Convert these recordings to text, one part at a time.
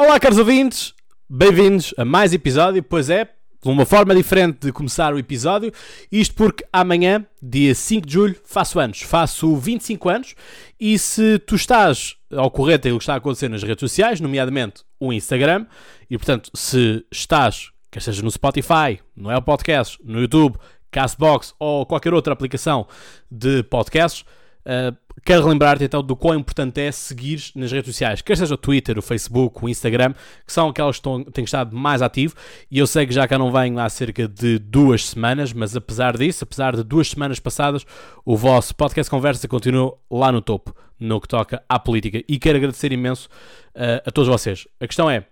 Olá, caros ouvintes, bem-vindos a mais episódio. Pois é, uma forma diferente de começar o episódio. Isto porque amanhã, dia 5 de julho, faço anos. Faço 25 anos. E se tu estás ao corrente aquilo que está a acontecer nas redes sociais, nomeadamente o Instagram, e portanto, se estás, quer seja no Spotify, no Apple Podcasts, no YouTube, Castbox ou qualquer outra aplicação de podcasts, uh, quero relembrar-te então do quão importante é seguir nas redes sociais, quer seja o Twitter, o Facebook, o Instagram, que são aquelas que têm estado mais ativo. E eu sei que já cá não venho há cerca de duas semanas, mas apesar disso, apesar de duas semanas passadas, o vosso podcast Conversa continua lá no topo, no que toca à política. E quero agradecer imenso uh, a todos vocês. A questão é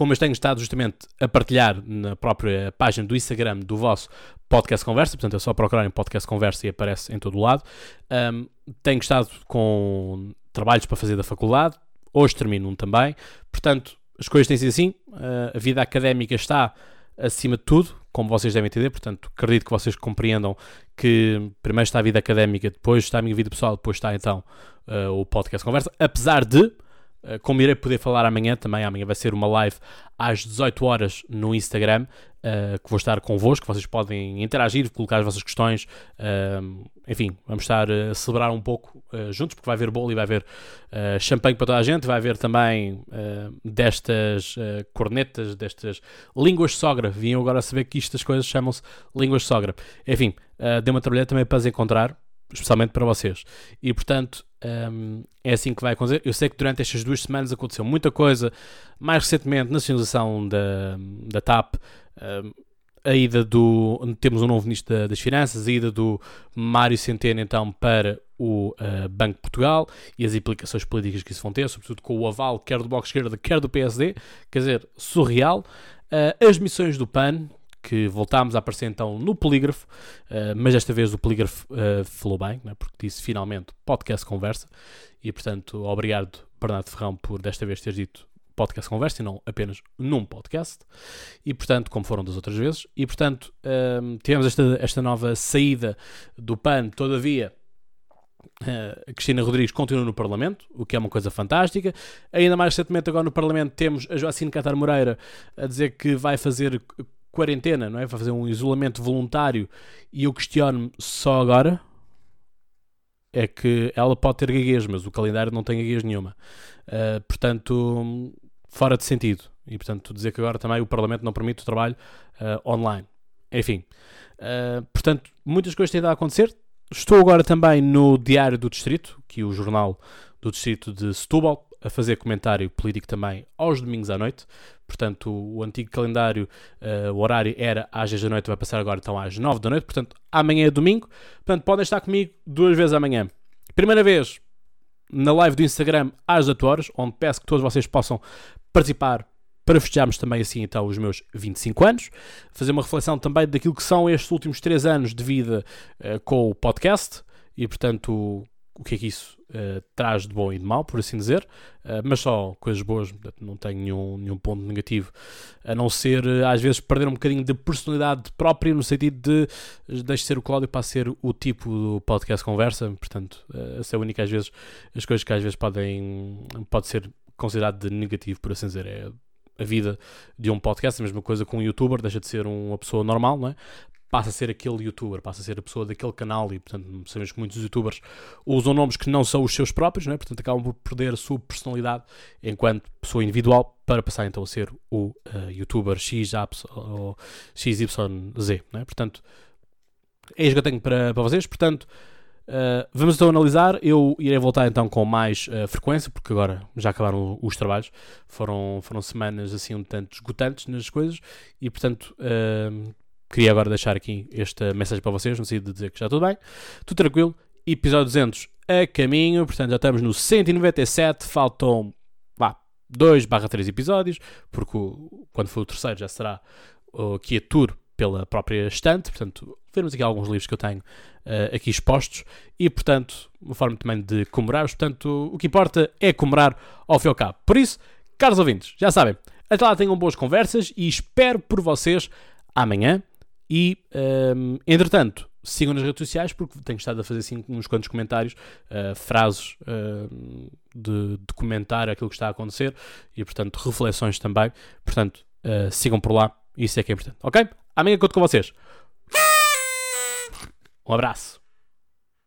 como eu tenho estado justamente a partilhar na própria página do Instagram do vosso podcast conversa, portanto é só procurarem podcast conversa e aparece em todo o lado. Um, tenho estado com trabalhos para fazer da faculdade, hoje termino um também, portanto as coisas têm sido assim, uh, a vida académica está acima de tudo, como vocês devem entender, portanto acredito que vocês compreendam que primeiro está a vida académica, depois está a minha vida pessoal, depois está então uh, o podcast conversa, apesar de eh, como irei poder falar amanhã também, amanhã vai ser uma live às 18 horas no Instagram, uh, que vou estar convosco, vocês podem interagir, colocar as vossas questões, uh, enfim, vamos estar a celebrar um pouco uh, juntos, porque vai haver bolo e vai haver champanhe para toda a gente, vai haver também destas cornetas, destas línguas sogra, vinham agora a saber que estas coisas chamam-se línguas sogra. Enfim, deu uma trabalhada também para as encontrar, especialmente para vocês. E portanto, um, é assim que vai acontecer. Eu sei que durante estas duas semanas aconteceu muita coisa. Mais recentemente, nacionalização da, da TAP, um, a ida do. Temos um novo ministro das Finanças, a ida do Mário Centeno então para o uh, Banco de Portugal e as implicações políticas que isso vão ter, sobretudo com o aval quer do Bloco Esquerda, quer do PSD, quer dizer, surreal. Uh, as missões do PAN, que voltámos a aparecer então no Polígrafo, uh, mas desta vez o Polígrafo uh, falou bem, né, porque disse finalmente podcast conversa, e portanto, obrigado Bernardo Ferrão por desta vez ter dito podcast conversa e não apenas num podcast, e portanto, como foram das outras vezes, e portanto, uh, tivemos esta, esta nova saída do PAN, todavia. a Cristina Rodrigues continua no Parlamento, o que é uma coisa fantástica. Ainda mais recentemente, agora no Parlamento, temos a Joacine Catar Moreira a dizer que vai fazer quarentena, não é? Vai fazer um isolamento voluntário e eu questiono-me só agora é que ela pode ter gaguez, mas o calendário não tem gaguez nenhuma. Uh, portanto, fora de sentido. E, portanto, dizer que agora também o Parlamento não permite o trabalho uh, online. Enfim. Uh, portanto, muitas coisas têm a acontecer. Estou agora também no Diário do Distrito, que é o jornal do Distrito de Setúbal a fazer comentário político também aos domingos à noite. Portanto, o antigo calendário, uh, o horário era às 10 da noite, vai passar agora então às 9 da noite. Portanto, amanhã é domingo. Portanto, podem estar comigo duas vezes amanhã. Primeira vez na live do Instagram às 8 horas, onde peço que todos vocês possam participar para festejarmos também assim então os meus 25 anos, fazer uma reflexão também daquilo que são estes últimos 3 anos de vida uh, com o podcast e portanto o que é que isso uh, traz de bom e de mau, por assim dizer, uh, mas só coisas boas, não tenho nenhum, nenhum ponto negativo, a não ser uh, às vezes perder um bocadinho de personalidade própria, no sentido de deixe ser o Cláudio para ser o tipo do podcast conversa, portanto, essa é a única às vezes, as coisas que às vezes podem, pode ser considerado de negativo, por assim dizer, é a vida de um podcast, a mesma coisa com um youtuber, deixa de ser uma pessoa normal, não é? Passa a ser aquele youtuber, passa a ser a pessoa daquele canal e, portanto, sabemos que muitos youtubers usam nomes que não são os seus próprios, não é? portanto, acabam por perder a sua personalidade enquanto pessoa individual para passar então a ser o uh, youtuber X, ou XYZ, não é? portanto, é isso que eu tenho para, para vocês, portanto, uh, vamos então analisar, eu irei voltar então com mais uh, frequência, porque agora já acabaram os trabalhos, foram, foram semanas assim um tanto esgotantes nas coisas, e portanto queria agora deixar aqui esta mensagem para vocês, no sentido de dizer que já tudo bem, tudo tranquilo, episódio 200 a caminho, portanto já estamos no 197, faltam vá, 2 barra 3 episódios, porque o, quando for o terceiro já será o, aqui a tour pela própria estante, portanto vemos aqui alguns livros que eu tenho uh, aqui expostos e portanto uma forma também de comemorar, portanto o que importa é comemorar ao fim e ao cabo. Por isso, caros ouvintes, já sabem, até lá tenham boas conversas e espero por vocês amanhã e, um, entretanto, sigam nas redes sociais porque tenho estado a fazer assim uns quantos comentários, uh, frases uh, de, de comentar aquilo que está a acontecer e, portanto, reflexões também. Portanto, uh, sigam por lá, isso é que é importante, ok? Amanhã conto com vocês. Um abraço.